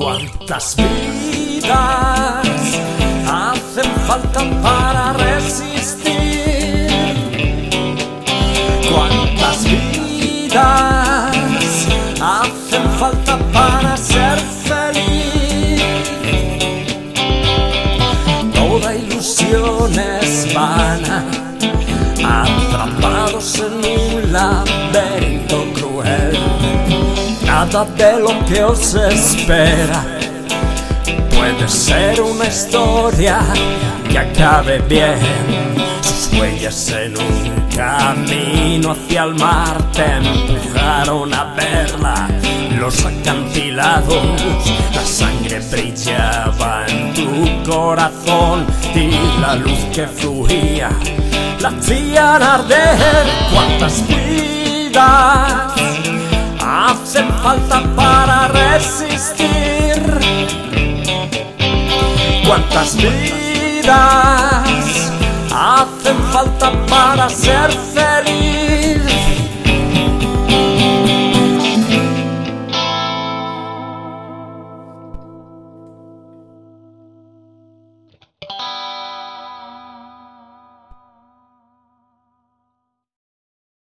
¿Cuántas vidas hacen falta para resistir? ¿Cuántas vidas hacen falta para ser feliz? Toda ilusión es vana, atrapados en un laberinto. Nada de lo que os espera puede ser una historia que acabe bien. Sus huellas en un camino hacia el mar te empujaron a verla. Los acantilados, la sangre brillaba en tu corazón y la luz que fluía la hacían arder. ¿Cuántas vidas hacen falta para resistir? ¿Cuántas vidas hacen falta para ser feliz?